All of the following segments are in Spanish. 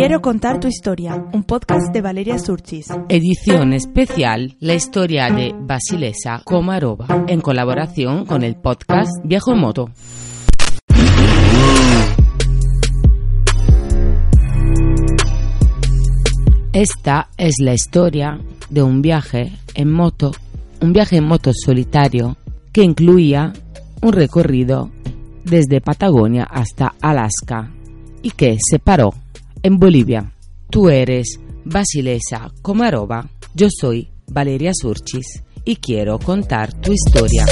Quiero contar tu historia, un podcast de Valeria Surchis. Edición especial, la historia de Basilesa Komarova, en colaboración con el podcast Viajo en Moto. Esta es la historia de un viaje en moto, un viaje en moto solitario que incluía un recorrido desde Patagonia hasta Alaska y que se paró en Bolivia. Tú eres Basilesa Komarova, yo soy Valeria Surchis y quiero contar tu historia.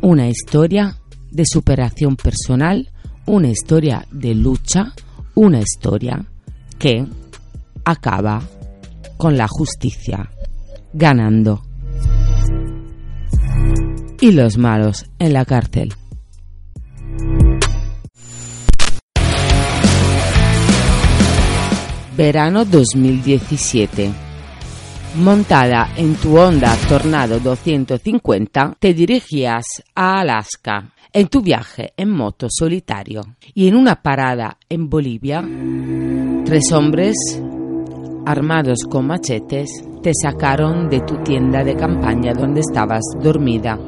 Una historia de superación personal, una historia de lucha, una historia que acaba con la justicia ganando. Y los malos en la cárcel. Verano 2017. Montada en tu Honda Tornado 250, te dirigías a Alaska en tu viaje en moto solitario. Y en una parada en Bolivia, tres hombres armados con machetes te sacaron de tu tienda de campaña donde estabas dormida.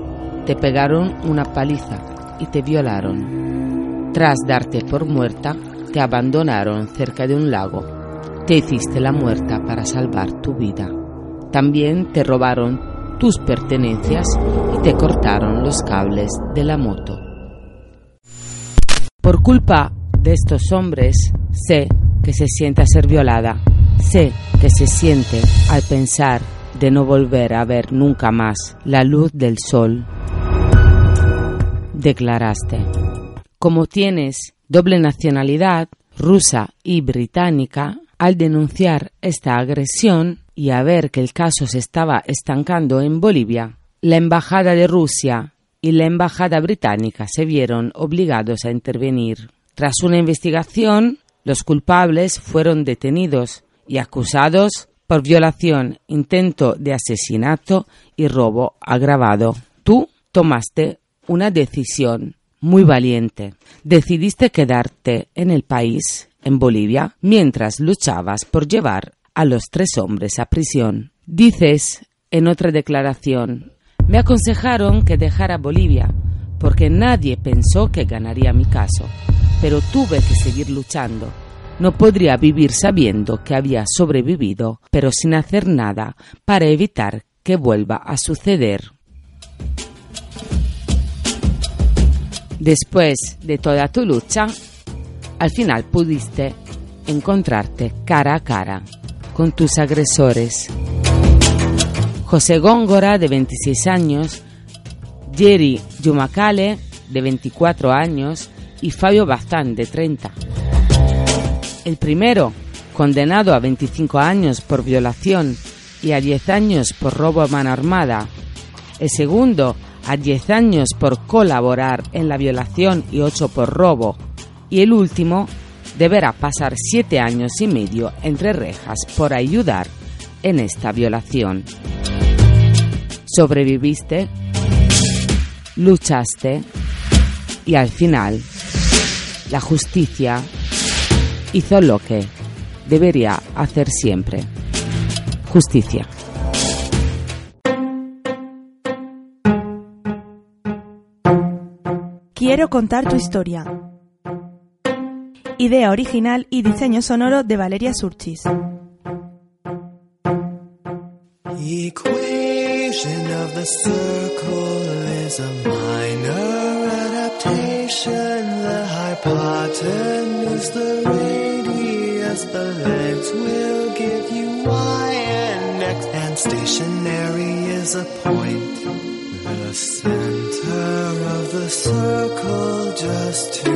Te pegaron una paliza y te violaron. Tras darte por muerta, te abandonaron cerca de un lago. Te hiciste la muerta para salvar tu vida. También te robaron tus pertenencias y te cortaron los cables de la moto. Por culpa de estos hombres, sé que se siente ser violada. Sé que se siente al pensar de no volver a ver nunca más la luz del sol. Declaraste. Como tienes doble nacionalidad, rusa y británica, al denunciar esta agresión y a ver que el caso se estaba estancando en Bolivia, la Embajada de Rusia y la Embajada británica se vieron obligados a intervenir. Tras una investigación, los culpables fueron detenidos y acusados por violación, intento de asesinato y robo agravado. Tú tomaste una decisión muy valiente. Decidiste quedarte en el país, en Bolivia, mientras luchabas por llevar a los tres hombres a prisión. Dices en otra declaración, me aconsejaron que dejara Bolivia porque nadie pensó que ganaría mi caso, pero tuve que seguir luchando no podría vivir sabiendo que había sobrevivido, pero sin hacer nada para evitar que vuelva a suceder. Después de toda tu lucha, al final pudiste encontrarte cara a cara con tus agresores. José Góngora, de 26 años, Jerry Yumacale, de 24 años, y Fabio Bazán, de 30. El primero, condenado a 25 años por violación y a 10 años por robo a mano armada. El segundo, a 10 años por colaborar en la violación y 8 por robo. Y el último, deberá pasar 7 años y medio entre rejas por ayudar en esta violación. Sobreviviste, luchaste y al final la justicia hizo lo que debería hacer siempre. Justicia. Quiero contar tu historia. Idea original y diseño sonoro de Valeria Surchis. Equation of the circle is a minor adaptation. Parton is the radius the legs will give you Y and X, and stationary is a point, the center of the circle just to